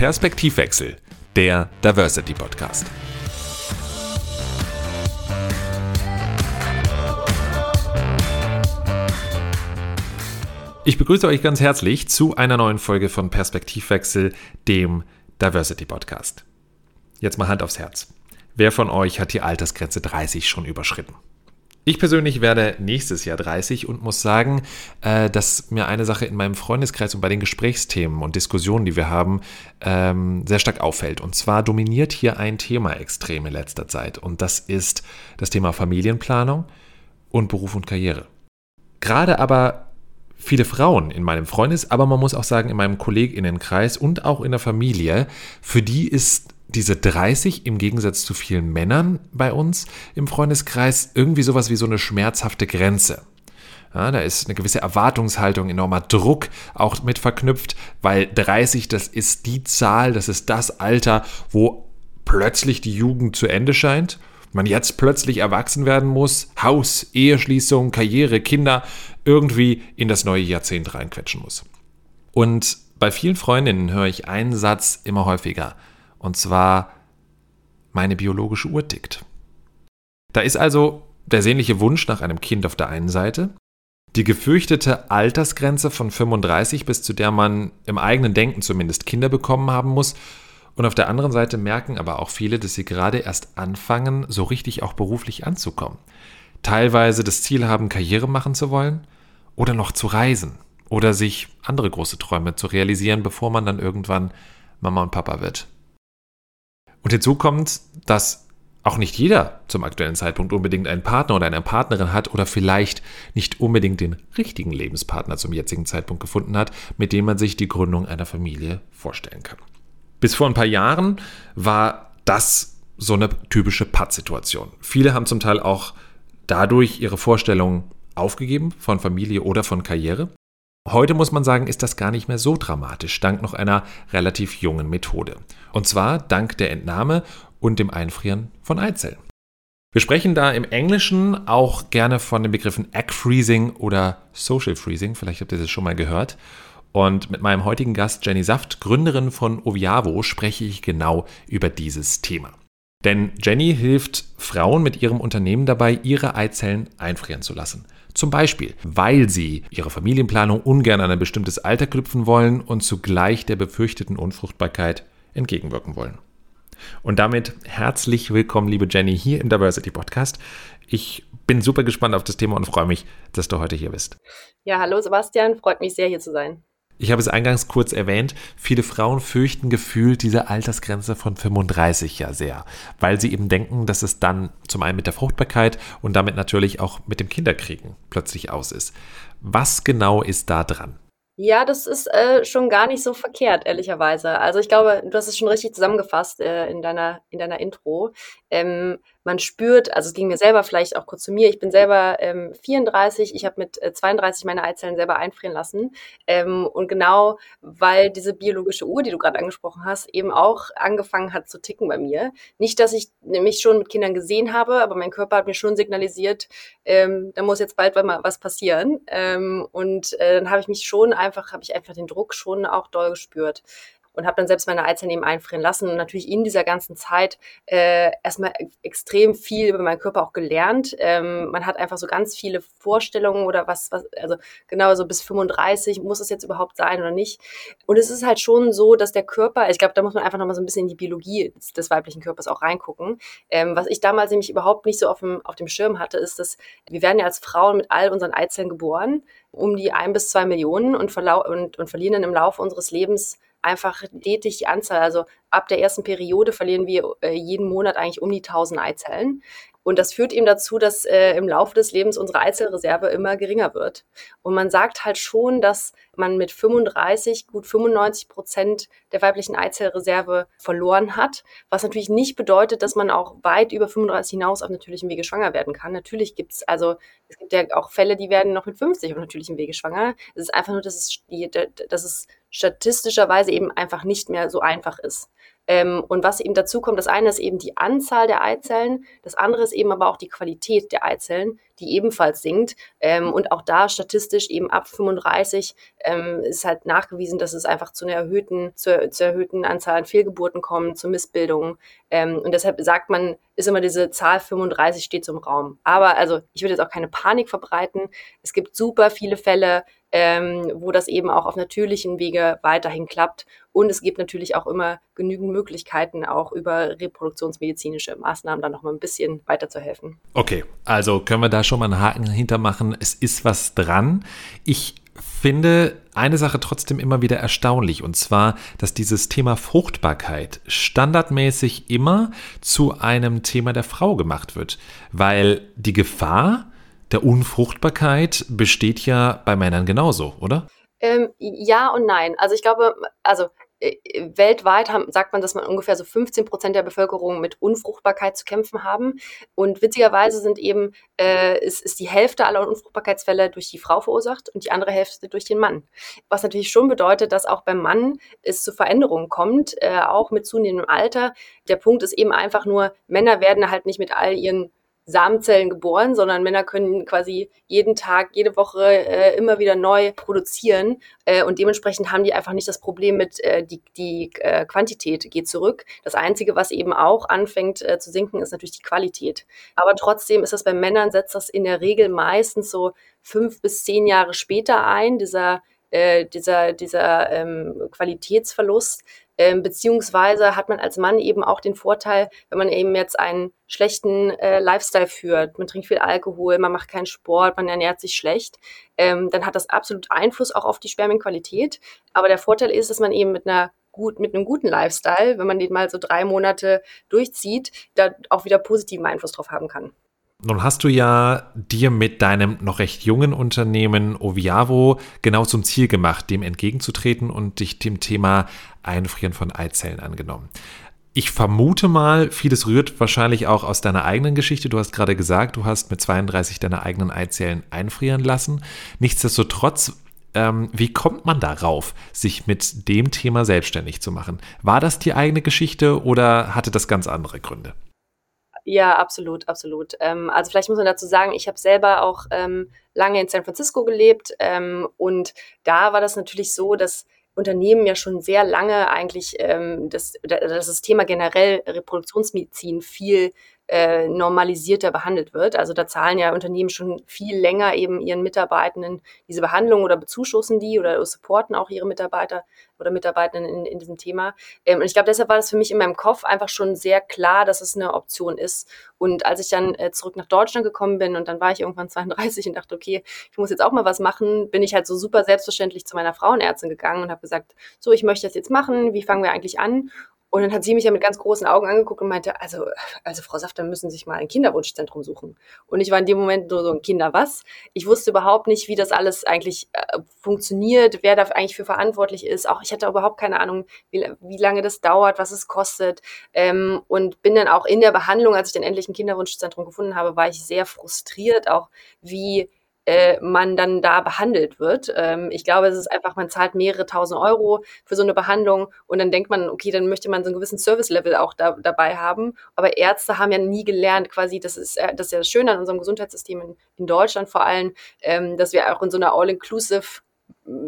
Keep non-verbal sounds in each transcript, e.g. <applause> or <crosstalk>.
Perspektivwechsel, der Diversity Podcast. Ich begrüße euch ganz herzlich zu einer neuen Folge von Perspektivwechsel, dem Diversity Podcast. Jetzt mal Hand aufs Herz. Wer von euch hat die Altersgrenze 30 schon überschritten? Ich persönlich werde nächstes Jahr 30 und muss sagen, äh, dass mir eine Sache in meinem Freundeskreis und bei den Gesprächsthemen und Diskussionen, die wir haben, ähm, sehr stark auffällt. Und zwar dominiert hier ein Thema extrem in letzter Zeit. Und das ist das Thema Familienplanung und Beruf und Karriere. Gerade aber viele Frauen in meinem Freundes, aber man muss auch sagen in meinem Kolleginnenkreis und auch in der Familie, für die ist diese 30 im Gegensatz zu vielen Männern bei uns im Freundeskreis irgendwie sowas wie so eine schmerzhafte Grenze. Ja, da ist eine gewisse Erwartungshaltung, enormer Druck auch mit verknüpft, weil 30, das ist die Zahl, das ist das Alter, wo plötzlich die Jugend zu Ende scheint, man jetzt plötzlich erwachsen werden muss, Haus, Eheschließung, Karriere, Kinder irgendwie in das neue Jahrzehnt reinquetschen muss. Und bei vielen Freundinnen höre ich einen Satz immer häufiger. Und zwar, meine biologische Uhr tickt. Da ist also der sehnliche Wunsch nach einem Kind auf der einen Seite, die gefürchtete Altersgrenze von 35, bis zu der man im eigenen Denken zumindest Kinder bekommen haben muss. Und auf der anderen Seite merken aber auch viele, dass sie gerade erst anfangen, so richtig auch beruflich anzukommen. Teilweise das Ziel haben, Karriere machen zu wollen oder noch zu reisen oder sich andere große Träume zu realisieren, bevor man dann irgendwann Mama und Papa wird. Und hinzu kommt, dass auch nicht jeder zum aktuellen Zeitpunkt unbedingt einen Partner oder eine Partnerin hat oder vielleicht nicht unbedingt den richtigen Lebenspartner zum jetzigen Zeitpunkt gefunden hat, mit dem man sich die Gründung einer Familie vorstellen kann. Bis vor ein paar Jahren war das so eine typische Pattsituation. Viele haben zum Teil auch dadurch ihre Vorstellungen aufgegeben von Familie oder von Karriere. Heute muss man sagen, ist das gar nicht mehr so dramatisch, dank noch einer relativ jungen Methode. Und zwar dank der Entnahme und dem Einfrieren von Eizellen. Wir sprechen da im Englischen auch gerne von den Begriffen Egg Freezing oder Social Freezing, vielleicht habt ihr das schon mal gehört. Und mit meinem heutigen Gast Jenny Saft, Gründerin von Oviavo, spreche ich genau über dieses Thema. Denn Jenny hilft Frauen mit ihrem Unternehmen dabei, ihre Eizellen einfrieren zu lassen. Zum Beispiel, weil sie ihre Familienplanung ungern an ein bestimmtes Alter knüpfen wollen und zugleich der befürchteten Unfruchtbarkeit entgegenwirken wollen. Und damit herzlich willkommen, liebe Jenny, hier im Diversity Podcast. Ich bin super gespannt auf das Thema und freue mich, dass du heute hier bist. Ja, hallo Sebastian, freut mich sehr hier zu sein. Ich habe es eingangs kurz erwähnt, viele Frauen fürchten gefühlt diese Altersgrenze von 35 ja sehr, weil sie eben denken, dass es dann zum einen mit der Fruchtbarkeit und damit natürlich auch mit dem Kinderkriegen plötzlich aus ist. Was genau ist da dran? Ja, das ist äh, schon gar nicht so verkehrt, ehrlicherweise. Also ich glaube, du hast es schon richtig zusammengefasst äh, in, deiner, in deiner Intro. Ähm, man spürt, also es ging mir selber vielleicht auch kurz zu mir, ich bin selber ähm, 34, ich habe mit äh, 32 meine Eizellen selber einfrieren lassen. Ähm, und genau, weil diese biologische Uhr, die du gerade angesprochen hast, eben auch angefangen hat zu ticken bei mir. Nicht, dass ich mich schon mit Kindern gesehen habe, aber mein Körper hat mir schon signalisiert, ähm, da muss jetzt bald mal was passieren. Ähm, und äh, dann habe ich mich schon einfach, habe ich einfach den Druck schon auch doll gespürt und habe dann selbst meine Eizellen eben einfrieren lassen und natürlich in dieser ganzen Zeit äh, erstmal extrem viel über meinen Körper auch gelernt. Ähm, man hat einfach so ganz viele Vorstellungen oder was, was, also genau so bis 35 muss es jetzt überhaupt sein oder nicht. Und es ist halt schon so, dass der Körper, ich glaube, da muss man einfach nochmal so ein bisschen in die Biologie des, des weiblichen Körpers auch reingucken. Ähm, was ich damals nämlich überhaupt nicht so auf dem, auf dem Schirm hatte, ist, dass wir werden ja als Frauen mit all unseren Eizellen geboren, um die ein bis zwei Millionen und, und, und verlieren dann im Laufe unseres Lebens einfach stetig die Anzahl. Also ab der ersten Periode verlieren wir äh, jeden Monat eigentlich um die 1000 Eizellen. Und das führt eben dazu, dass äh, im Laufe des Lebens unsere Eizellreserve immer geringer wird. Und man sagt halt schon, dass man mit 35 gut 95 Prozent der weiblichen Eizellreserve verloren hat, was natürlich nicht bedeutet, dass man auch weit über 35 hinaus auf natürlichem Wege schwanger werden kann. Natürlich gibt es also, es gibt ja auch Fälle, die werden noch mit 50 auf natürlichem Wege schwanger. Es ist einfach nur, dass es, dass es statistischerweise eben einfach nicht mehr so einfach ist. Ähm, und was eben dazu kommt, das eine ist eben die Anzahl der Eizellen, das andere ist eben aber auch die Qualität der Eizellen, die ebenfalls sinkt. Ähm, und auch da statistisch eben ab 35 ähm, ist halt nachgewiesen, dass es einfach zu einer erhöhten, zur, zur erhöhten Anzahl an Fehlgeburten kommt, zu Missbildungen. Ähm, und deshalb sagt man, ist immer diese Zahl 35 steht zum Raum. Aber also ich würde jetzt auch keine Panik verbreiten. Es gibt super viele Fälle, ähm, wo das eben auch auf natürlichen Wege weiterhin klappt. Und es gibt natürlich auch immer genügend Möglichkeiten, auch über reproduktionsmedizinische Maßnahmen dann noch mal ein bisschen weiterzuhelfen. Okay, also können wir da schon mal einen Haken hintermachen. Es ist was dran. Ich finde eine Sache trotzdem immer wieder erstaunlich, und zwar, dass dieses Thema Fruchtbarkeit standardmäßig immer zu einem Thema der Frau gemacht wird, weil die Gefahr der Unfruchtbarkeit besteht ja bei Männern genauso, oder? Ähm, ja und nein. Also ich glaube, also äh, weltweit haben, sagt man, dass man ungefähr so 15 Prozent der Bevölkerung mit Unfruchtbarkeit zu kämpfen haben. Und witzigerweise sind eben, äh, ist, ist die Hälfte aller Unfruchtbarkeitsfälle durch die Frau verursacht und die andere Hälfte durch den Mann. Was natürlich schon bedeutet, dass auch beim Mann es zu Veränderungen kommt, äh, auch mit zunehmendem Alter. Der Punkt ist eben einfach nur, Männer werden halt nicht mit all ihren Samenzellen geboren, sondern Männer können quasi jeden Tag, jede Woche äh, immer wieder neu produzieren äh, und dementsprechend haben die einfach nicht das Problem mit, äh, die, die äh, Quantität geht zurück. Das Einzige, was eben auch anfängt äh, zu sinken, ist natürlich die Qualität. Aber trotzdem ist das bei Männern, setzt das in der Regel meistens so fünf bis zehn Jahre später ein, dieser äh, dieser, dieser ähm, Qualitätsverlust, ähm, beziehungsweise hat man als Mann eben auch den Vorteil, wenn man eben jetzt einen schlechten äh, Lifestyle führt, man trinkt viel Alkohol, man macht keinen Sport, man ernährt sich schlecht, ähm, dann hat das absolut Einfluss auch auf die Spermienqualität. Aber der Vorteil ist, dass man eben mit einer gut, mit einem guten Lifestyle, wenn man den mal so drei Monate durchzieht, da auch wieder positiven Einfluss drauf haben kann. Nun hast du ja dir mit deinem noch recht jungen Unternehmen Oviavo genau zum Ziel gemacht, dem entgegenzutreten und dich dem Thema Einfrieren von Eizellen angenommen. Ich vermute mal, vieles rührt wahrscheinlich auch aus deiner eigenen Geschichte. Du hast gerade gesagt, du hast mit 32 deine eigenen Eizellen einfrieren lassen. Nichtsdestotrotz, ähm, wie kommt man darauf, sich mit dem Thema selbstständig zu machen? War das die eigene Geschichte oder hatte das ganz andere Gründe? Ja, absolut, absolut. Ähm, also vielleicht muss man dazu sagen, ich habe selber auch ähm, lange in San Francisco gelebt ähm, und da war das natürlich so, dass Unternehmen ja schon sehr lange eigentlich ähm, das, das Thema generell Reproduktionsmedizin viel äh, normalisierter behandelt wird. Also da zahlen ja Unternehmen schon viel länger eben ihren Mitarbeitenden diese Behandlung oder bezuschussen die oder supporten auch ihre Mitarbeiter oder Mitarbeitenden in, in diesem Thema. Ähm, und ich glaube, deshalb war das für mich in meinem Kopf einfach schon sehr klar, dass es eine Option ist. Und als ich dann äh, zurück nach Deutschland gekommen bin und dann war ich irgendwann <laughs> 32 und dachte, okay, ich muss jetzt auch mal was machen, bin ich halt so super selbstverständlich zu meiner Frauenärztin gegangen und habe gesagt, so, ich möchte das jetzt machen, wie fangen wir eigentlich an? Und dann hat sie mich ja mit ganz großen Augen angeguckt und meinte, also, also Frau Safter müssen Sie sich mal ein Kinderwunschzentrum suchen. Und ich war in dem Moment nur so ein Kinder was. Ich wusste überhaupt nicht, wie das alles eigentlich äh, funktioniert, wer da eigentlich für verantwortlich ist. Auch ich hatte überhaupt keine Ahnung, wie, wie lange das dauert, was es kostet. Ähm, und bin dann auch in der Behandlung, als ich dann endlich ein Kinderwunschzentrum gefunden habe, war ich sehr frustriert, auch wie äh, man dann da behandelt wird. Ähm, ich glaube, es ist einfach, man zahlt mehrere tausend Euro für so eine Behandlung und dann denkt man, okay, dann möchte man so einen gewissen Service-Level auch da, dabei haben. Aber Ärzte haben ja nie gelernt, quasi, das ist, äh, das ist ja das Schöne an unserem Gesundheitssystem in, in Deutschland vor allem, ähm, dass wir auch in so einer All-Inclusive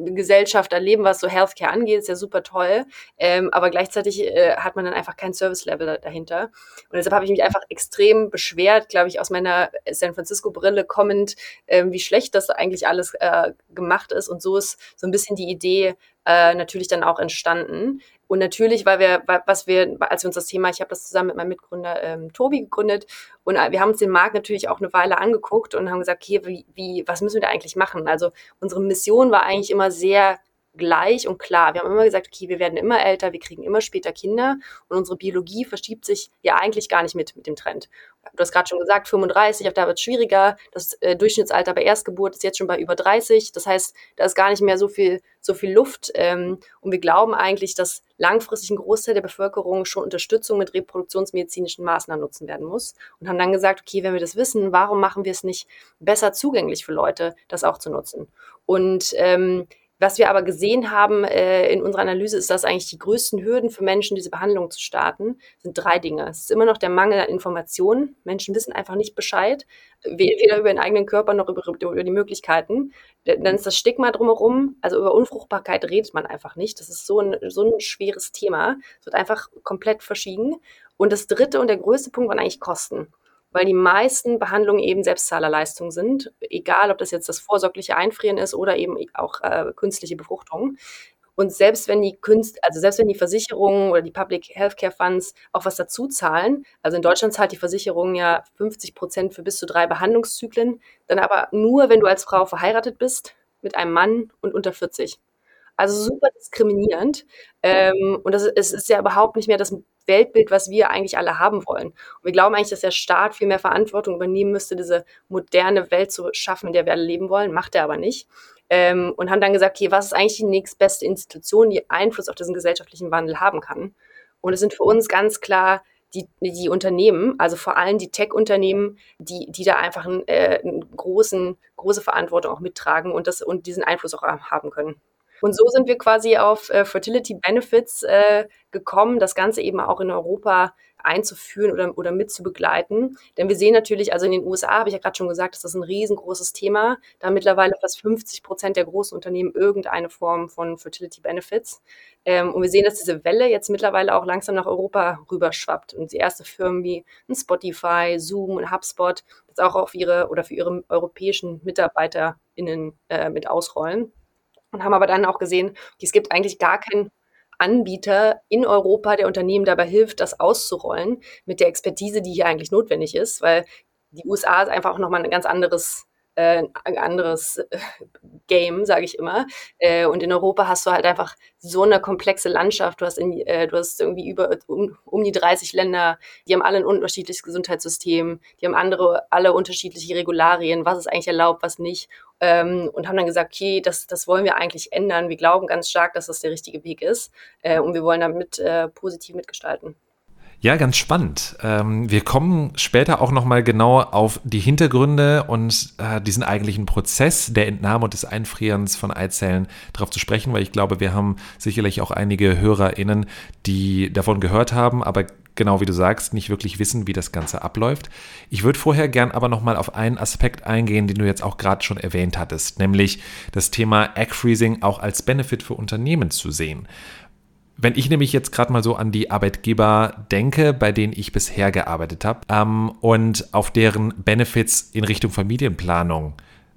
Gesellschaft erleben, was so Healthcare angeht, ist ja super toll. Ähm, aber gleichzeitig äh, hat man dann einfach kein Service-Level dahinter. Und deshalb habe ich mich einfach extrem beschwert, glaube ich, aus meiner San Francisco-Brille kommend, äh, wie schlecht das eigentlich alles äh, gemacht ist. Und so ist so ein bisschen die Idee äh, natürlich dann auch entstanden. Und natürlich, weil wir, was wir, als wir uns das Thema, ich habe das zusammen mit meinem Mitgründer ähm, Tobi gegründet und äh, wir haben uns den Markt natürlich auch eine Weile angeguckt und haben gesagt, okay, wie, wie, was müssen wir da eigentlich machen? Also unsere Mission war eigentlich immer sehr gleich und klar. Wir haben immer gesagt, okay, wir werden immer älter, wir kriegen immer später Kinder und unsere Biologie verschiebt sich ja eigentlich gar nicht mit mit dem Trend. Du hast gerade schon gesagt, 35, auf da wird es schwieriger. Das äh, Durchschnittsalter bei Erstgeburt ist jetzt schon bei über 30. Das heißt, da ist gar nicht mehr so viel, so viel Luft. Ähm, und wir glauben eigentlich, dass langfristig ein Großteil der Bevölkerung schon Unterstützung mit reproduktionsmedizinischen Maßnahmen nutzen werden muss. Und haben dann gesagt, okay, wenn wir das wissen, warum machen wir es nicht besser zugänglich für Leute, das auch zu nutzen? Und ähm, Was wir aber gesehen haben äh, in unserer Analyse ist, dass eigentlich die größten Hürden für Menschen, diese Behandlung zu starten, sind drei Dinge. Es ist immer noch der Mangel an Informationen. Menschen wissen einfach nicht Bescheid, weder über den eigenen Körper noch über, über die Möglichkeiten. Dann ist das Stigma drumherum, also über Unfruchtbarkeit redet man einfach nicht. Das ist so ein, so ein schweres Thema. Es wird einfach komplett verschwiegen. Und das dritte und der größte Punkt waren eigentlich Kosten weil die meisten Behandlungen eben Selbstzahlerleistungen sind, egal ob das jetzt das vorsorgliche Einfrieren ist oder eben auch äh, künstliche Befruchtung. Und selbst wenn die Künst, also selbst wenn die Versicherungen oder die Public Healthcare Funds auch was dazu zahlen, also in Deutschland zahlt die Versicherung ja 50 Prozent für bis zu drei Behandlungszyklen, dann aber nur, wenn du als Frau verheiratet bist mit einem Mann und unter 40. Also super diskriminierend. Ähm, und das ist, es ist ja überhaupt nicht mehr das Weltbild, was wir eigentlich alle haben wollen. Und wir glauben eigentlich, dass der Staat viel mehr Verantwortung übernehmen müsste, diese moderne Welt zu schaffen, in der wir alle leben wollen. Macht er aber nicht. Ähm, und haben dann gesagt, okay, was ist eigentlich die nächstbeste Institution, die Einfluss auf diesen gesellschaftlichen Wandel haben kann? Und es sind für uns ganz klar die, die Unternehmen, also vor allem die Tech-Unternehmen, die, die da einfach einen, äh, einen großen, große Verantwortung auch mittragen und, das, und diesen Einfluss auch haben können. Und so sind wir quasi auf äh, Fertility Benefits äh, gekommen, das Ganze eben auch in Europa einzuführen oder, oder mitzubegleiten. Denn wir sehen natürlich, also in den USA habe ich ja gerade schon gesagt, ist das ein riesengroßes Thema. Da mittlerweile fast 50 Prozent der großen Unternehmen irgendeine Form von Fertility Benefits. Ähm, und wir sehen, dass diese Welle jetzt mittlerweile auch langsam nach Europa rüberschwappt. Und die erste Firmen wie Spotify, Zoom und HubSpot jetzt auch auf ihre oder für ihre europäischen MitarbeiterInnen äh, mit ausrollen und haben aber dann auch gesehen, es gibt eigentlich gar keinen Anbieter in Europa, der Unternehmen dabei hilft, das auszurollen mit der Expertise, die hier eigentlich notwendig ist, weil die USA ist einfach auch nochmal ein ganz anderes äh, ein anderes äh, Game, sage ich immer. Äh, und in Europa hast du halt einfach so eine komplexe Landschaft. Du hast, in, äh, du hast irgendwie über um, um die 30 Länder, die haben alle ein unterschiedliches Gesundheitssystem, die haben andere, alle unterschiedliche Regularien, was ist eigentlich erlaubt, was nicht. Ähm, und haben dann gesagt, okay, das, das wollen wir eigentlich ändern. Wir glauben ganz stark, dass das der richtige Weg ist. Äh, und wir wollen damit äh, positiv mitgestalten. Ja, ganz spannend. Ähm, wir kommen später auch nochmal genauer auf die Hintergründe und äh, diesen eigentlichen Prozess der Entnahme und des Einfrierens von Eizellen darauf zu sprechen, weil ich glaube, wir haben sicherlich auch einige HörerInnen, die davon gehört haben, aber genau wie du sagst, nicht wirklich wissen, wie das Ganze abläuft. Ich würde vorher gern aber nochmal auf einen Aspekt eingehen, den du jetzt auch gerade schon erwähnt hattest, nämlich das Thema Egg Freezing auch als Benefit für Unternehmen zu sehen. Wenn ich nämlich jetzt gerade mal so an die Arbeitgeber denke, bei denen ich bisher gearbeitet habe ähm, und auf deren Benefits in Richtung Familienplanung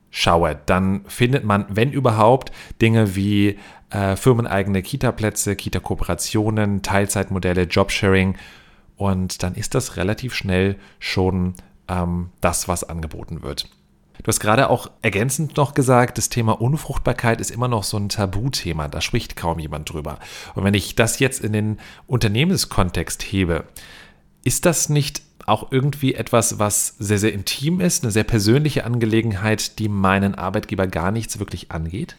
schaue, dann findet man, wenn überhaupt, Dinge wie äh, firmeneigene Kita-Plätze, Kita-Kooperationen, Teilzeitmodelle, Jobsharing und dann ist das relativ schnell schon ähm, das, was angeboten wird. Du hast gerade auch ergänzend noch gesagt, das Thema Unfruchtbarkeit ist immer noch so ein Tabuthema. Da spricht kaum jemand drüber. Und wenn ich das jetzt in den Unternehmenskontext hebe, ist das nicht auch irgendwie etwas, was sehr, sehr intim ist, eine sehr persönliche Angelegenheit, die meinen Arbeitgeber gar nichts wirklich angeht?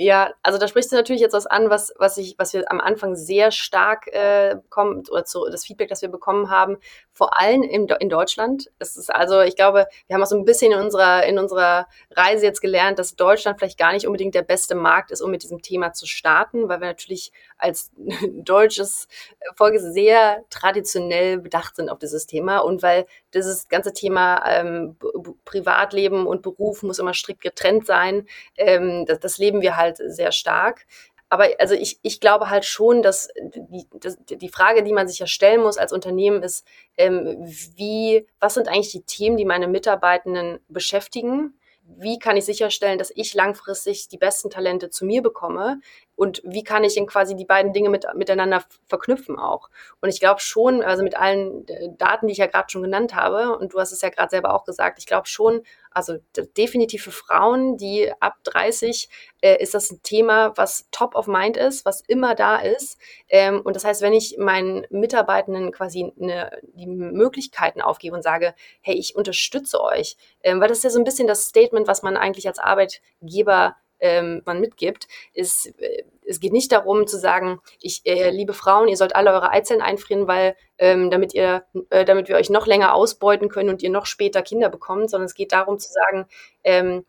Ja, also da sprichst du natürlich jetzt was an, was, was, ich, was wir am Anfang sehr stark äh, bekommen, oder zu, das Feedback, das wir bekommen haben, vor allem in, in Deutschland. Es ist also, ich glaube, wir haben auch so ein bisschen in unserer, in unserer Reise jetzt gelernt, dass Deutschland vielleicht gar nicht unbedingt der beste Markt ist, um mit diesem Thema zu starten, weil wir natürlich als <laughs> deutsches Volk sehr traditionell bedacht sind auf dieses Thema und weil dieses ganze Thema ähm, Privatleben und Beruf muss immer strikt getrennt sein. Ähm, das, das leben wir halt sehr stark. Aber also ich, ich glaube halt schon, dass die, dass die Frage, die man sich ja stellen muss als Unternehmen, ist, ähm, wie, was sind eigentlich die Themen, die meine Mitarbeitenden beschäftigen? Wie kann ich sicherstellen, dass ich langfristig die besten Talente zu mir bekomme? und wie kann ich denn quasi die beiden Dinge mit, miteinander verknüpfen auch. Und ich glaube schon, also mit allen äh, Daten, die ich ja gerade schon genannt habe, und du hast es ja gerade selber auch gesagt, ich glaube schon, also definitiv für Frauen, die ab 30, äh, ist das ein Thema, was top of mind ist, was immer da ist. Ähm, und das heißt, wenn ich meinen Mitarbeitenden quasi eine, die Möglichkeiten aufgebe und sage, hey, ich unterstütze euch, ähm, weil das ist ja so ein bisschen das Statement, was man eigentlich als Arbeitgeber ähm, man mitgibt, ist, äh, es geht nicht darum zu sagen, ich, äh, liebe Frauen, ihr sollt alle eure Eizellen einfrieren, weil ähm, damit ihr, äh, damit wir euch noch länger ausbeuten können und ihr noch später Kinder bekommt, sondern es geht darum zu sagen, ähm,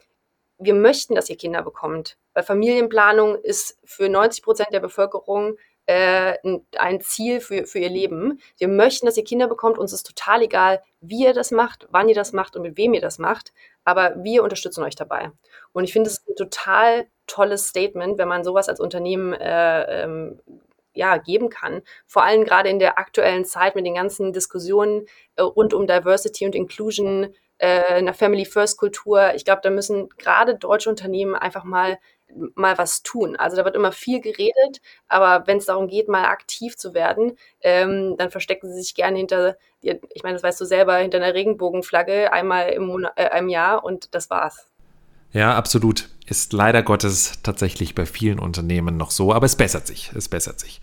wir möchten, dass ihr Kinder bekommt. weil Familienplanung ist für 90 Prozent der Bevölkerung äh, ein Ziel für, für ihr Leben. Wir möchten, dass ihr Kinder bekommt. Uns ist total egal, wie ihr das macht, wann ihr das macht und mit wem ihr das macht. Aber wir unterstützen euch dabei. Und ich finde es ein total tolles Statement, wenn man sowas als Unternehmen äh, ähm, ja, geben kann. Vor allem gerade in der aktuellen Zeit mit den ganzen Diskussionen äh, rund um Diversity und Inclusion, äh, einer Family First Kultur. Ich glaube, da müssen gerade deutsche Unternehmen einfach mal mal was tun. Also da wird immer viel geredet, aber wenn es darum geht, mal aktiv zu werden, ähm, dann verstecken sie sich gerne hinter, ich meine, das weißt du selber, hinter einer Regenbogenflagge einmal im, Monat, äh, einem Jahr und das war's. Ja, absolut. Ist leider Gottes tatsächlich bei vielen Unternehmen noch so, aber es bessert sich. Es bessert sich.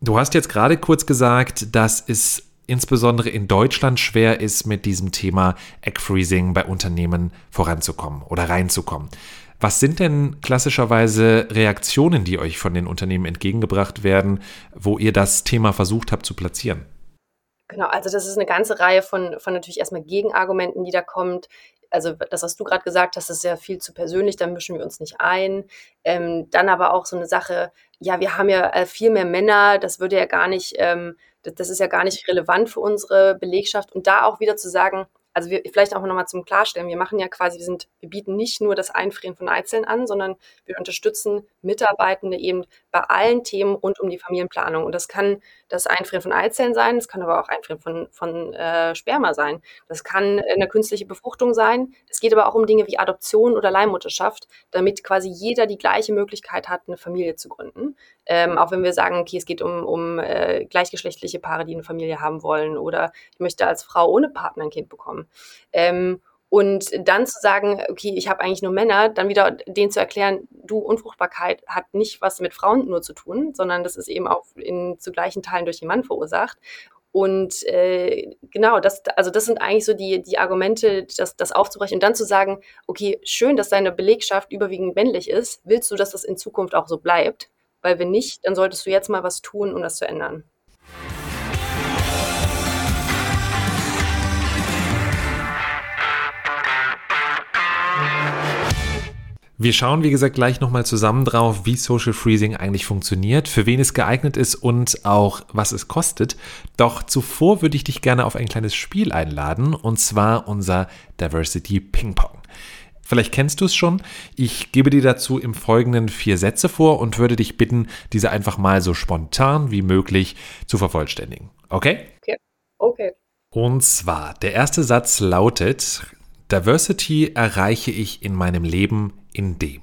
Du hast jetzt gerade kurz gesagt, dass es insbesondere in Deutschland schwer ist, mit diesem Thema Egg Freezing bei Unternehmen voranzukommen oder reinzukommen. Was sind denn klassischerweise Reaktionen, die euch von den Unternehmen entgegengebracht werden, wo ihr das Thema versucht habt zu platzieren? Genau, also das ist eine ganze Reihe von, von natürlich erstmal Gegenargumenten, die da kommt. Also das, was du gerade gesagt hast, ist ja viel zu persönlich, da mischen wir uns nicht ein. Ähm, dann aber auch so eine Sache, ja, wir haben ja äh, viel mehr Männer, das würde ja gar nicht, ähm, das, das ist ja gar nicht relevant für unsere Belegschaft. Und da auch wieder zu sagen, also wir, vielleicht auch nochmal zum Klarstellen, wir machen ja quasi, wir sind, wir bieten nicht nur das Einfrieren von Eizellen an, sondern wir unterstützen Mitarbeitende eben bei allen Themen rund um die Familienplanung. Und das kann das Einfrieren von Eizellen sein, das kann aber auch Einfrieren von, von äh, Sperma sein. Das kann eine künstliche Befruchtung sein. Es geht aber auch um Dinge wie Adoption oder Leihmutterschaft, damit quasi jeder die gleiche Möglichkeit hat, eine Familie zu gründen. Ähm, auch wenn wir sagen, okay, es geht um, um äh, gleichgeschlechtliche Paare, die eine Familie haben wollen oder ich möchte als Frau ohne Partner ein Kind bekommen. Ähm, und dann zu sagen, okay, ich habe eigentlich nur Männer, dann wieder denen zu erklären, du, Unfruchtbarkeit hat nicht was mit Frauen nur zu tun, sondern das ist eben auch in, zu gleichen Teilen durch den Mann verursacht. Und äh, genau, das, also das sind eigentlich so die, die Argumente, das, das aufzubrechen und dann zu sagen, okay, schön, dass deine Belegschaft überwiegend männlich ist. Willst du, dass das in Zukunft auch so bleibt? Weil wenn nicht, dann solltest du jetzt mal was tun, um das zu ändern. Wir schauen, wie gesagt, gleich nochmal zusammen drauf, wie Social Freezing eigentlich funktioniert, für wen es geeignet ist und auch was es kostet. Doch zuvor würde ich dich gerne auf ein kleines Spiel einladen, und zwar unser Diversity Ping Pong. Vielleicht kennst du es schon. Ich gebe dir dazu im Folgenden vier Sätze vor und würde dich bitten, diese einfach mal so spontan wie möglich zu vervollständigen. Okay? Okay. Okay. Und zwar, der erste Satz lautet, Diversity erreiche ich in meinem Leben in dem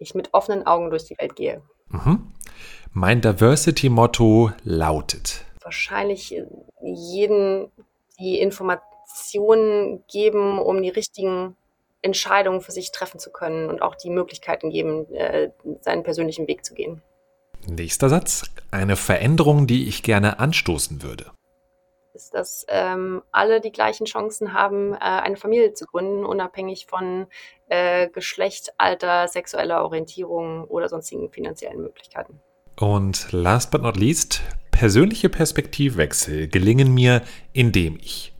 ich mit offenen Augen durch die Welt gehe. Mhm. Mein Diversity-Motto lautet. Wahrscheinlich jeden die Informationen geben, um die richtigen Entscheidungen für sich treffen zu können und auch die Möglichkeiten geben, äh, seinen persönlichen Weg zu gehen. Nächster Satz. Eine Veränderung, die ich gerne anstoßen würde ist, dass ähm, alle die gleichen Chancen haben, äh, eine Familie zu gründen, unabhängig von äh, Geschlecht, Alter, sexueller Orientierung oder sonstigen finanziellen Möglichkeiten. Und last but not least, persönliche Perspektivwechsel gelingen mir, indem ich.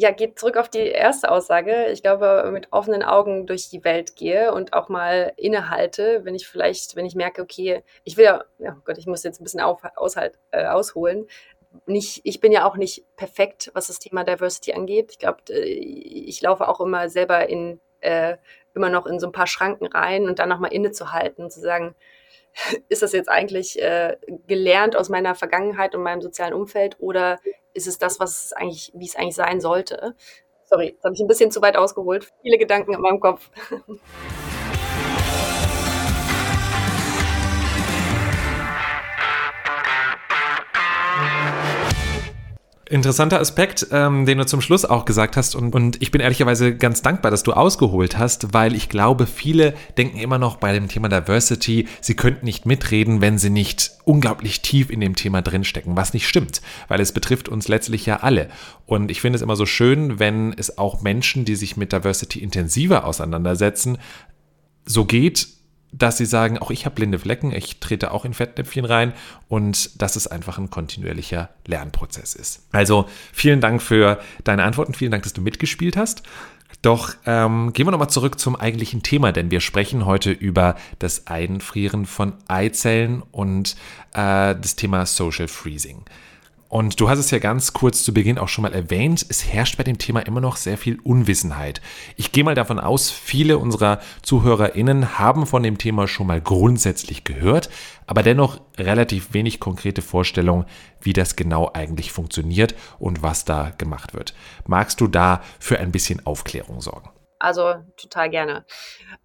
Ja, geht zurück auf die erste Aussage. Ich glaube, mit offenen Augen durch die Welt gehe und auch mal innehalte, wenn ich vielleicht, wenn ich merke, okay, ich will ja, ja oh Gott, ich muss jetzt ein bisschen auf, aushalt, äh, ausholen, nicht, ich bin ja auch nicht perfekt, was das Thema Diversity angeht. Ich glaube, ich laufe auch immer selber in, äh, immer noch in so ein paar Schranken rein und dann nochmal innezuhalten und zu sagen, <laughs> ist das jetzt eigentlich äh, gelernt aus meiner Vergangenheit und meinem sozialen Umfeld oder ist es das, was es eigentlich, wie es eigentlich sein sollte? Sorry, jetzt habe ich ein bisschen zu weit ausgeholt. Viele Gedanken in meinem Kopf. <laughs> Interessanter Aspekt, ähm, den du zum Schluss auch gesagt hast. Und, und ich bin ehrlicherweise ganz dankbar, dass du ausgeholt hast, weil ich glaube, viele denken immer noch bei dem Thema Diversity, sie könnten nicht mitreden, wenn sie nicht unglaublich tief in dem Thema drinstecken, was nicht stimmt, weil es betrifft uns letztlich ja alle. Und ich finde es immer so schön, wenn es auch Menschen, die sich mit Diversity intensiver auseinandersetzen, so geht, dass sie sagen, auch ich habe blinde Flecken, ich trete auch in Fettnäpfchen rein und dass es einfach ein kontinuierlicher Lernprozess ist. Also vielen Dank für deine Antworten, vielen Dank, dass du mitgespielt hast. Doch ähm, gehen wir nochmal zurück zum eigentlichen Thema, denn wir sprechen heute über das Einfrieren von Eizellen und äh, das Thema Social Freezing. Und du hast es ja ganz kurz zu Beginn auch schon mal erwähnt, es herrscht bei dem Thema immer noch sehr viel Unwissenheit. Ich gehe mal davon aus, viele unserer ZuhörerInnen haben von dem Thema schon mal grundsätzlich gehört, aber dennoch relativ wenig konkrete Vorstellung, wie das genau eigentlich funktioniert und was da gemacht wird. Magst du da für ein bisschen Aufklärung sorgen? Also total gerne.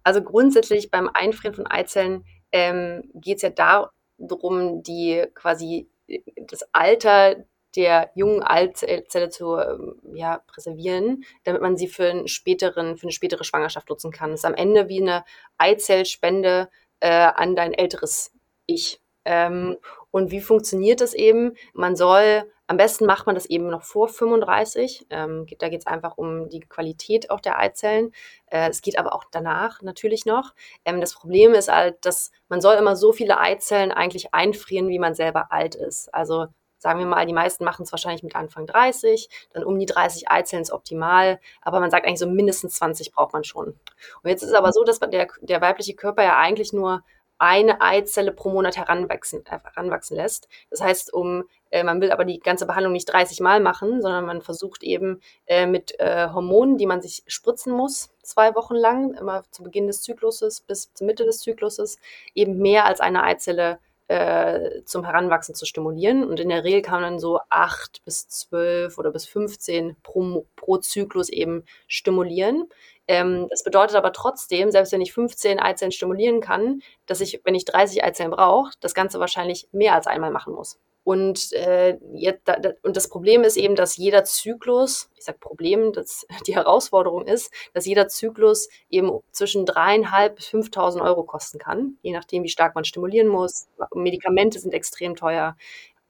Also grundsätzlich beim Einfrieren von Eizellen ähm, geht es ja darum, die quasi das Alter der jungen Eizelle zu ähm, ja, präservieren, damit man sie für, einen späteren, für eine spätere Schwangerschaft nutzen kann. Das ist am Ende wie eine Eizellspende äh, an dein älteres Ich. Ähm, und wie funktioniert das eben? Man soll, am besten macht man das eben noch vor 35. Ähm, da geht es einfach um die Qualität auch der Eizellen. Äh, es geht aber auch danach natürlich noch. Ähm, das Problem ist halt, dass man soll immer so viele Eizellen eigentlich einfrieren, wie man selber alt ist. Also sagen wir mal, die meisten machen es wahrscheinlich mit Anfang 30, dann um die 30 Eizellen ist optimal, aber man sagt eigentlich so mindestens 20 braucht man schon. Und jetzt ist es aber so, dass der, der weibliche Körper ja eigentlich nur eine Eizelle pro Monat heranwachsen, äh, heranwachsen lässt. Das heißt, um, äh, man will aber die ganze Behandlung nicht 30 Mal machen, sondern man versucht eben äh, mit äh, Hormonen, die man sich spritzen muss, zwei Wochen lang, immer zu Beginn des Zykluses bis zur Mitte des Zykluses, eben mehr als eine Eizelle äh, zum Heranwachsen zu stimulieren. Und in der Regel kann man dann so acht bis zwölf oder bis 15 pro, pro Zyklus eben stimulieren. Ähm, das bedeutet aber trotzdem, selbst wenn ich 15 Eizellen stimulieren kann, dass ich, wenn ich 30 Eizellen brauche, das Ganze wahrscheinlich mehr als einmal machen muss. Und, äh, jetzt, da, und das Problem ist eben, dass jeder Zyklus, ich sage Problem, dass <laughs> die Herausforderung ist, dass jeder Zyklus eben zwischen dreieinhalb bis 5.000 Euro kosten kann, je nachdem, wie stark man stimulieren muss. Medikamente sind extrem teuer.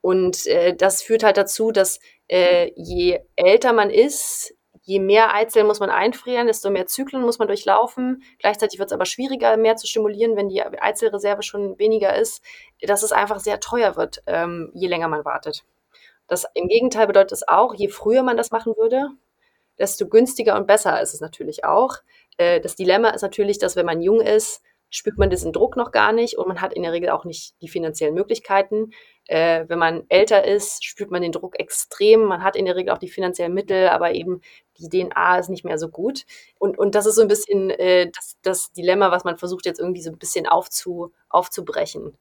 Und äh, das führt halt dazu, dass äh, je älter man ist, je mehr Eizellen muss man einfrieren, desto mehr Zyklen muss man durchlaufen. Gleichzeitig wird es aber schwieriger, mehr zu stimulieren, wenn die Eizellreserve schon weniger ist, dass es einfach sehr teuer wird, ähm, je länger man wartet. Das im Gegenteil bedeutet es auch, je früher man das machen würde, desto günstiger und besser ist es natürlich auch. Äh, das Dilemma ist natürlich, dass wenn man jung ist, spürt man diesen Druck noch gar nicht und man hat in der Regel auch nicht die finanziellen Möglichkeiten. Äh, wenn man älter ist, spürt man den Druck extrem. Man hat in der Regel auch die finanziellen Mittel, aber eben die DNA ist nicht mehr so gut. Und, und das ist so ein bisschen äh, das, das Dilemma, was man versucht jetzt irgendwie so ein bisschen aufzu, aufzubrechen.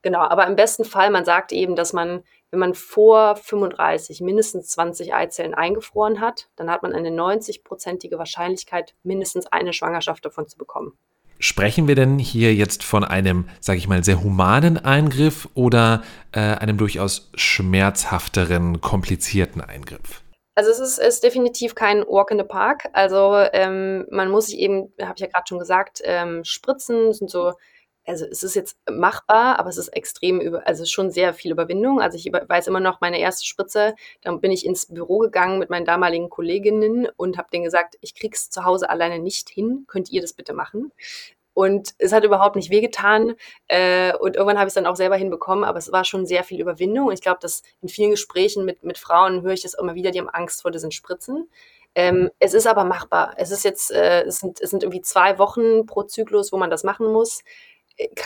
Genau, aber im besten Fall, man sagt eben, dass man, wenn man vor 35 mindestens 20 Eizellen eingefroren hat, dann hat man eine 90-prozentige Wahrscheinlichkeit, mindestens eine Schwangerschaft davon zu bekommen. Sprechen wir denn hier jetzt von einem, sage ich mal, sehr humanen Eingriff oder äh, einem durchaus schmerzhafteren, komplizierten Eingriff? Also es ist, ist definitiv kein Walk in the Park. Also ähm, man muss sich eben, habe ich ja gerade schon gesagt, ähm, Spritzen sind so, also es ist jetzt machbar, aber es ist extrem über, also schon sehr viel Überwindung. Also ich weiß immer noch meine erste Spritze, dann bin ich ins Büro gegangen mit meinen damaligen Kolleginnen und habe denen gesagt, ich krieg's zu Hause alleine nicht hin, könnt ihr das bitte machen? Und es hat überhaupt nicht wehgetan. Äh, und irgendwann habe ich es dann auch selber hinbekommen, aber es war schon sehr viel Überwindung. Und ich glaube, dass in vielen Gesprächen mit, mit Frauen höre ich das immer wieder, die haben Angst vor diesen Spritzen. Ähm, es ist aber machbar. Es ist jetzt, äh, es, sind, es sind irgendwie zwei Wochen pro Zyklus, wo man das machen muss.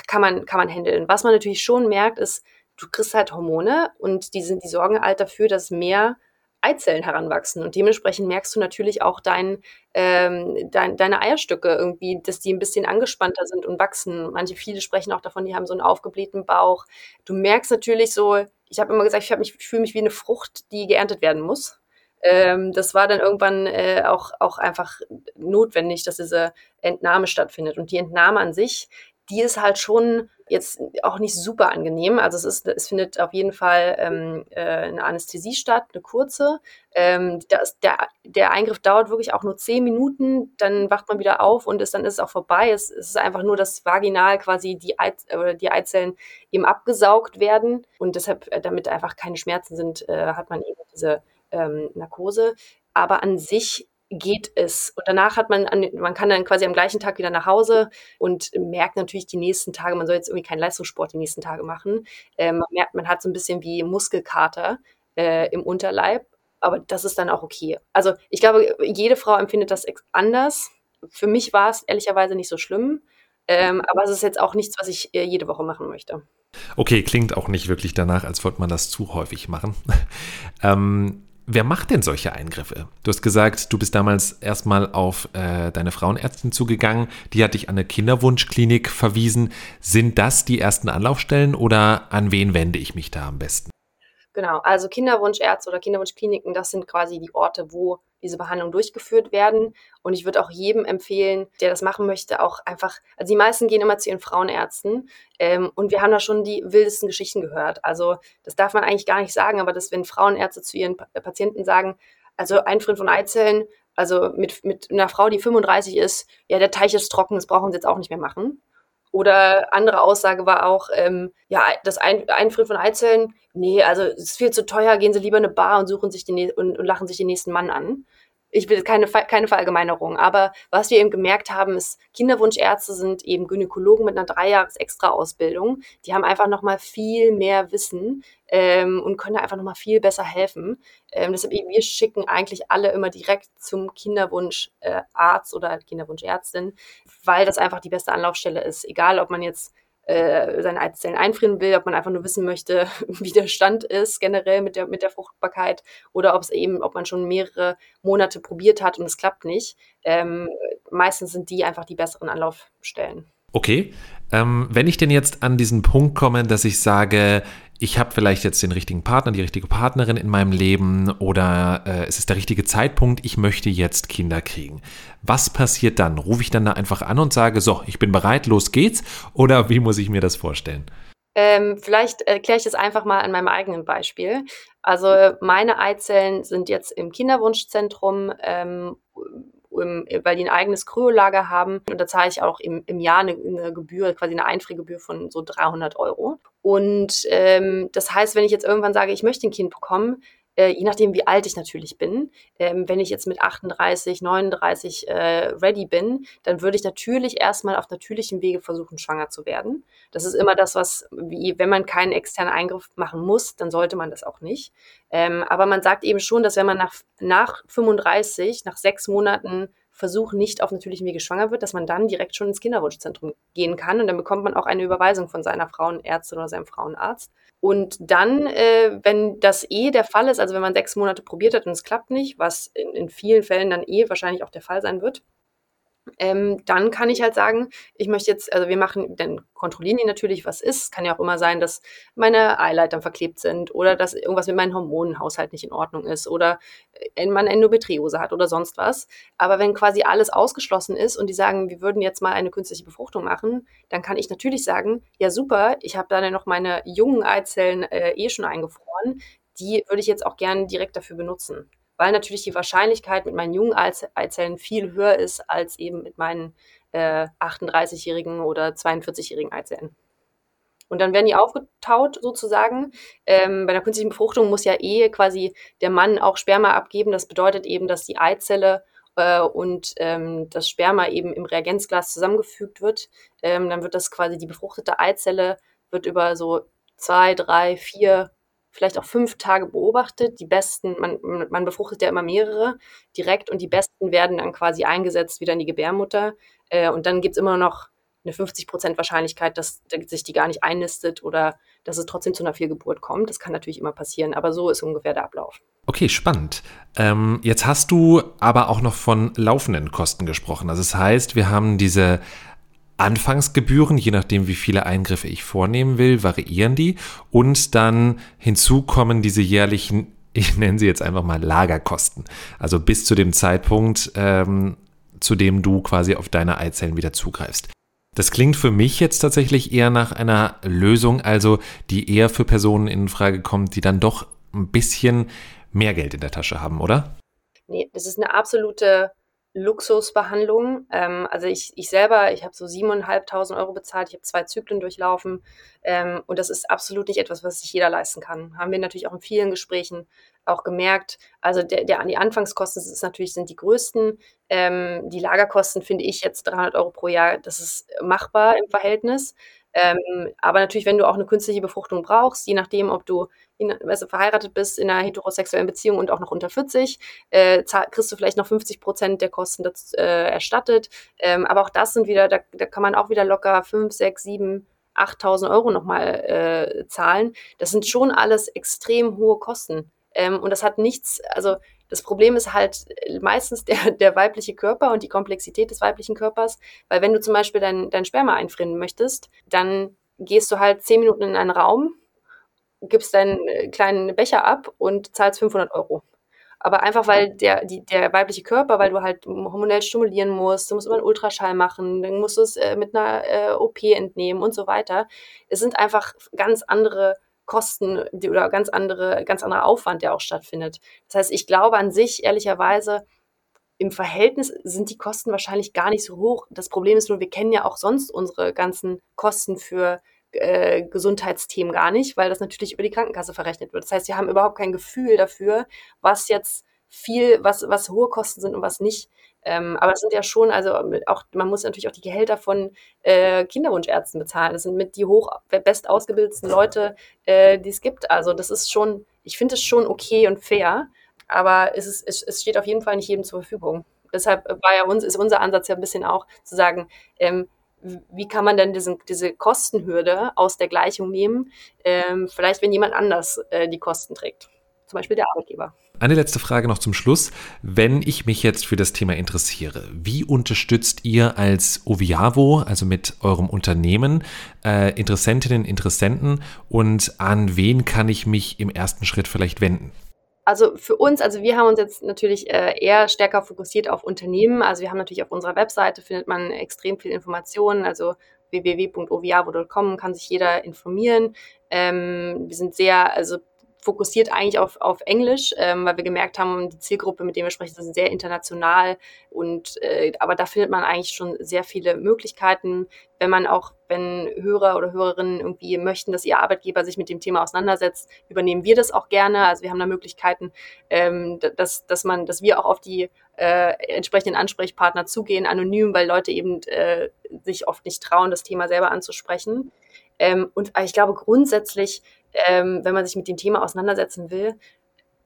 Kann man, kann man handeln. Was man natürlich schon merkt, ist, du kriegst halt Hormone und die sind, die sorgen halt dafür, dass mehr Eizellen heranwachsen. Und dementsprechend merkst du natürlich auch dein, ähm, dein, deine Eierstöcke irgendwie, dass die ein bisschen angespannter sind und wachsen. Manche, viele sprechen auch davon, die haben so einen aufgeblähten Bauch. Du merkst natürlich so, ich habe immer gesagt, ich, ich fühle mich wie eine Frucht, die geerntet werden muss. Ähm, das war dann irgendwann äh, auch, auch einfach notwendig, dass diese Entnahme stattfindet. Und die Entnahme an sich, die ist halt schon jetzt auch nicht super angenehm. Also es ist, es findet auf jeden Fall ähm, äh, eine Anästhesie statt, eine kurze. Ähm, das, der, der Eingriff dauert wirklich auch nur zehn Minuten, dann wacht man wieder auf und ist, dann ist es auch vorbei. Es, es ist einfach nur, dass vaginal quasi die, Eiz, oder die Eizellen eben abgesaugt werden und deshalb, äh, damit einfach keine Schmerzen sind, äh, hat man eben diese ähm, Narkose. Aber an sich geht es. Und danach hat man, an, man kann dann quasi am gleichen Tag wieder nach Hause und merkt natürlich die nächsten Tage, man soll jetzt irgendwie keinen Leistungssport die nächsten Tage machen. Äh, man merkt, man hat so ein bisschen wie Muskelkater äh, im Unterleib. aber das ist dann auch okay. Also ich glaube, jede Frau empfindet das anders. Für mich war es ehrlicherweise nicht so schlimm, ähm, aber es ist jetzt auch nichts, was ich äh, jede Woche machen möchte. Okay, klingt auch nicht wirklich danach, als wollte man das zu häufig machen. <laughs> ähm, wer macht denn solche Eingriffe? Du hast gesagt, du bist damals erstmal auf äh, deine Frauenärztin zugegangen, die hat dich an eine Kinderwunschklinik verwiesen. Sind das die ersten Anlaufstellen oder an wen wende ich mich da am besten? Genau, also Kinderwunschärzte oder Kinderwunschkliniken, das sind quasi die Orte, wo diese Behandlungen durchgeführt werden. Und ich würde auch jedem empfehlen, der das machen möchte, auch einfach, also die meisten gehen immer zu ihren Frauenärzten. Ähm, und wir haben da schon die wildesten Geschichten gehört. Also das darf man eigentlich gar nicht sagen, aber dass wenn Frauenärzte zu ihren Patienten sagen, also Einfrieren von Eizellen, also mit, mit einer Frau, die 35 ist, ja, der Teich ist trocken, das brauchen sie jetzt auch nicht mehr machen. Oder andere Aussage war auch, ähm, ja, das Ein Einfrieren von Eizellen, nee, also es ist viel zu teuer, gehen Sie lieber in eine Bar und suchen sich den und, und lachen sich den nächsten Mann an ich will keine, keine Verallgemeinerung, aber was wir eben gemerkt haben, ist, Kinderwunschärzte sind eben Gynäkologen mit einer Dreijahres-Extra-Ausbildung. Die haben einfach nochmal viel mehr Wissen ähm, und können einfach nochmal viel besser helfen. Ähm, deshalb eben, wir schicken eigentlich alle immer direkt zum Kinderwunscharzt äh, oder Kinderwunschärztin, weil das einfach die beste Anlaufstelle ist. Egal, ob man jetzt äh, seine Eizellen einfrieren will, ob man einfach nur wissen möchte, <laughs> wie der Stand ist generell mit der, mit der Fruchtbarkeit oder ob es eben, ob man schon mehrere Monate probiert hat und es klappt nicht. Ähm, meistens sind die einfach die besseren Anlaufstellen. Okay. Ähm, wenn ich denn jetzt an diesen Punkt komme, dass ich sage, ich habe vielleicht jetzt den richtigen Partner, die richtige Partnerin in meinem Leben oder äh, es ist der richtige Zeitpunkt, ich möchte jetzt Kinder kriegen. Was passiert dann? Rufe ich dann da einfach an und sage, so, ich bin bereit, los geht's? Oder wie muss ich mir das vorstellen? Ähm, vielleicht erkläre ich das einfach mal an meinem eigenen Beispiel. Also meine Eizellen sind jetzt im Kinderwunschzentrum ähm, weil die ein eigenes Kryolager haben. Und da zahle ich auch im, im Jahr eine, eine Gebühr, quasi eine Einfriergebühr von so 300 Euro. Und ähm, das heißt, wenn ich jetzt irgendwann sage, ich möchte ein Kind bekommen, äh, je nachdem, wie alt ich natürlich bin. Ähm, wenn ich jetzt mit 38, 39 äh, ready bin, dann würde ich natürlich erstmal auf natürlichem Wege versuchen, schwanger zu werden. Das ist immer das, was, wie, wenn man keinen externen Eingriff machen muss, dann sollte man das auch nicht. Ähm, aber man sagt eben schon, dass wenn man nach, nach 35, nach sechs Monaten Versuch nicht auf natürlichem Wege schwanger wird, dass man dann direkt schon ins Kinderwunschzentrum gehen kann und dann bekommt man auch eine Überweisung von seiner Frauenärztin oder seinem Frauenarzt. Und dann, äh, wenn das eh der Fall ist, also wenn man sechs Monate probiert hat und es klappt nicht, was in, in vielen Fällen dann eh wahrscheinlich auch der Fall sein wird, ähm, dann kann ich halt sagen, ich möchte jetzt, also wir machen, dann kontrollieren die natürlich, was ist. Kann ja auch immer sein, dass meine Eileitern verklebt sind oder dass irgendwas mit meinem Hormonenhaushalt nicht in Ordnung ist oder äh, man Endometriose hat oder sonst was. Aber wenn quasi alles ausgeschlossen ist und die sagen, wir würden jetzt mal eine künstliche Befruchtung machen, dann kann ich natürlich sagen, ja super, ich habe da noch meine jungen Eizellen äh, eh schon eingefroren, die würde ich jetzt auch gerne direkt dafür benutzen weil natürlich die Wahrscheinlichkeit mit meinen jungen Eizellen viel höher ist als eben mit meinen äh, 38-jährigen oder 42-jährigen Eizellen. Und dann werden die aufgetaut sozusagen. Ähm, bei der künstlichen Befruchtung muss ja eh quasi der Mann auch Sperma abgeben. Das bedeutet eben, dass die Eizelle äh, und ähm, das Sperma eben im Reagenzglas zusammengefügt wird. Ähm, dann wird das quasi die befruchtete Eizelle wird über so zwei, drei, vier vielleicht auch fünf Tage beobachtet. Die besten, man, man befruchtet ja immer mehrere direkt und die besten werden dann quasi eingesetzt wieder in die Gebärmutter. Äh, und dann gibt es immer noch eine 50% Wahrscheinlichkeit, dass sich die gar nicht einnistet oder dass es trotzdem zu einer Fehlgeburt kommt. Das kann natürlich immer passieren, aber so ist ungefähr der Ablauf. Okay, spannend. Ähm, jetzt hast du aber auch noch von laufenden Kosten gesprochen. Also das heißt, wir haben diese Anfangsgebühren, je nachdem, wie viele Eingriffe ich vornehmen will, variieren die. Und dann hinzu kommen diese jährlichen, ich nenne sie jetzt einfach mal Lagerkosten. Also bis zu dem Zeitpunkt, ähm, zu dem du quasi auf deine Eizellen wieder zugreifst. Das klingt für mich jetzt tatsächlich eher nach einer Lösung, also die eher für Personen in Frage kommt, die dann doch ein bisschen mehr Geld in der Tasche haben, oder? Nee, das ist eine absolute Luxusbehandlung. Ähm, also ich, ich selber, ich habe so 7.500 Euro bezahlt, ich habe zwei Zyklen durchlaufen ähm, und das ist absolut nicht etwas, was sich jeder leisten kann. Haben wir natürlich auch in vielen Gesprächen auch gemerkt. Also der, der, die Anfangskosten ist natürlich sind die größten. Ähm, die Lagerkosten finde ich jetzt 300 Euro pro Jahr, das ist machbar im Verhältnis. Ähm, aber natürlich, wenn du auch eine künstliche Befruchtung brauchst, je nachdem, ob du also verheiratet bist in einer heterosexuellen Beziehung und auch noch unter 40, äh, kriegst du vielleicht noch 50 Prozent der Kosten das, äh, erstattet. Ähm, aber auch das sind wieder, da, da kann man auch wieder locker 5, 6, 7, 8.000 Euro nochmal äh, zahlen. Das sind schon alles extrem hohe Kosten. Ähm, und das hat nichts, also das Problem ist halt meistens der, <laughs> der weibliche Körper und die Komplexität des weiblichen Körpers, weil wenn du zum Beispiel dein, dein Sperma einfrieren möchtest, dann gehst du halt zehn Minuten in einen Raum, gibst deinen äh, kleinen Becher ab und zahlst 500 Euro. Aber einfach weil der, die, der weibliche Körper, weil du halt hormonell stimulieren musst, du musst immer einen Ultraschall machen, dann musst du es äh, mit einer äh, OP entnehmen und so weiter. Es sind einfach ganz andere Kosten oder ganz andere, ganz anderer Aufwand, der auch stattfindet. Das heißt, ich glaube an sich, ehrlicherweise, im Verhältnis sind die Kosten wahrscheinlich gar nicht so hoch. Das Problem ist nur, wir kennen ja auch sonst unsere ganzen Kosten für äh, Gesundheitsthemen gar nicht, weil das natürlich über die Krankenkasse verrechnet wird. Das heißt, wir haben überhaupt kein Gefühl dafür, was jetzt viel, was, was hohe Kosten sind und was nicht. Ähm, aber es sind ja schon, also auch, man muss natürlich auch die Gehälter von äh, Kinderwunschärzten bezahlen. Das sind mit die hoch best ausgebildetsten Leute, äh, die es gibt. Also das ist schon, ich finde es schon okay und fair, aber es, ist, es, es steht auf jeden Fall nicht jedem zur Verfügung. Deshalb war ja uns, ist unser Ansatz ja ein bisschen auch zu sagen, ähm, wie kann man denn diesen, diese Kostenhürde aus der Gleichung nehmen? Ähm, vielleicht, wenn jemand anders äh, die Kosten trägt, zum Beispiel der Arbeitgeber. Eine letzte Frage noch zum Schluss. Wenn ich mich jetzt für das Thema interessiere, wie unterstützt ihr als Oviavo, also mit eurem Unternehmen, äh, Interessentinnen, Interessenten und an wen kann ich mich im ersten Schritt vielleicht wenden? Also für uns, also wir haben uns jetzt natürlich äh, eher stärker fokussiert auf Unternehmen. Also wir haben natürlich auf unserer Webseite findet man extrem viel Informationen, also www.oviavo.com kann sich jeder informieren. Ähm, wir sind sehr, also fokussiert eigentlich auf, auf Englisch, ähm, weil wir gemerkt haben, die Zielgruppe, mit der wir sprechen, ist sehr international. Und äh, aber da findet man eigentlich schon sehr viele Möglichkeiten, wenn man auch, wenn Hörer oder Hörerinnen irgendwie möchten, dass ihr Arbeitgeber sich mit dem Thema auseinandersetzt, übernehmen wir das auch gerne. Also wir haben da Möglichkeiten, ähm, dass, dass man, dass wir auch auf die äh, entsprechenden Ansprechpartner zugehen, anonym, weil Leute eben äh, sich oft nicht trauen, das Thema selber anzusprechen. Ähm, und ich glaube grundsätzlich ähm, wenn man sich mit dem Thema auseinandersetzen will,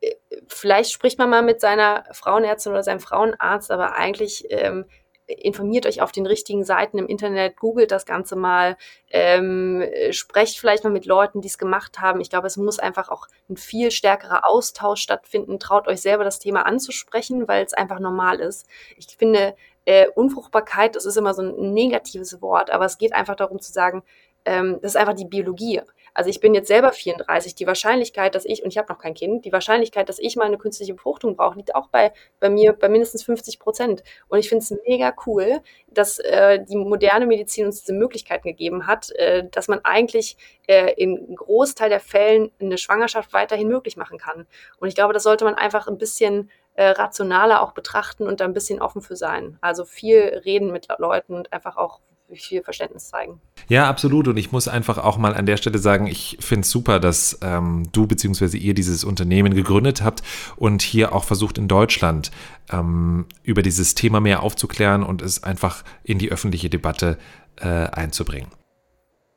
äh, vielleicht spricht man mal mit seiner Frauenärztin oder seinem Frauenarzt, aber eigentlich ähm, informiert euch auf den richtigen Seiten im Internet, googelt das Ganze mal, ähm, sprecht vielleicht mal mit Leuten, die es gemacht haben. Ich glaube, es muss einfach auch ein viel stärkerer Austausch stattfinden. Traut euch selber das Thema anzusprechen, weil es einfach normal ist. Ich finde, äh, Unfruchtbarkeit, das ist immer so ein negatives Wort, aber es geht einfach darum zu sagen, ähm, das ist einfach die Biologie. Also ich bin jetzt selber 34. Die Wahrscheinlichkeit, dass ich, und ich habe noch kein Kind, die Wahrscheinlichkeit, dass ich mal eine künstliche Befruchtung brauche, liegt auch bei, bei mir bei mindestens 50 Prozent. Und ich finde es mega cool, dass äh, die moderne Medizin uns diese Möglichkeiten gegeben hat, äh, dass man eigentlich äh, im Großteil der Fällen eine Schwangerschaft weiterhin möglich machen kann. Und ich glaube, das sollte man einfach ein bisschen äh, rationaler auch betrachten und da ein bisschen offen für sein. Also viel reden mit Leuten und einfach auch viel Verständnis zeigen. Ja, absolut. Und ich muss einfach auch mal an der Stelle sagen, ich finde es super, dass ähm, du bzw. ihr dieses Unternehmen gegründet habt und hier auch versucht in Deutschland ähm, über dieses Thema mehr aufzuklären und es einfach in die öffentliche Debatte äh, einzubringen.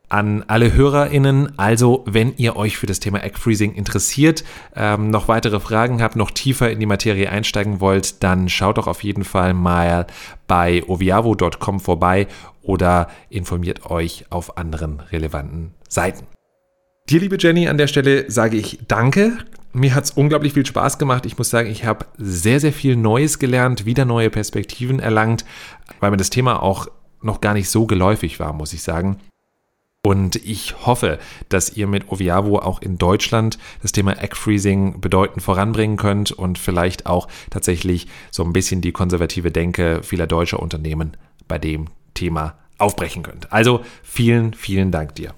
An alle HörerInnen, also wenn ihr euch für das Thema Egg Freezing interessiert, ähm, noch weitere Fragen habt, noch tiefer in die Materie einsteigen wollt, dann schaut doch auf jeden Fall mal bei oviavo.com vorbei oder informiert euch auf anderen relevanten Seiten. Dir, liebe Jenny, an der Stelle sage ich Danke. Mir hat es unglaublich viel Spaß gemacht. Ich muss sagen, ich habe sehr, sehr viel Neues gelernt, wieder neue Perspektiven erlangt, weil mir das Thema auch noch gar nicht so geläufig war, muss ich sagen. Und ich hoffe, dass ihr mit Oviavo auch in Deutschland das Thema Egg Freezing bedeutend voranbringen könnt und vielleicht auch tatsächlich so ein bisschen die konservative Denke vieler deutscher Unternehmen bei dem Thema aufbrechen könnt. Also vielen, vielen Dank dir.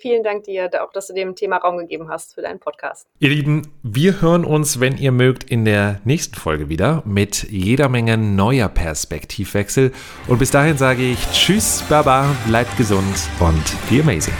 Vielen Dank dir auch, dass du dem Thema Raum gegeben hast für deinen Podcast. Ihr Lieben, wir hören uns, wenn ihr mögt, in der nächsten Folge wieder mit jeder Menge neuer Perspektivwechsel. Und bis dahin sage ich Tschüss, Baba, bleibt gesund und be amazing.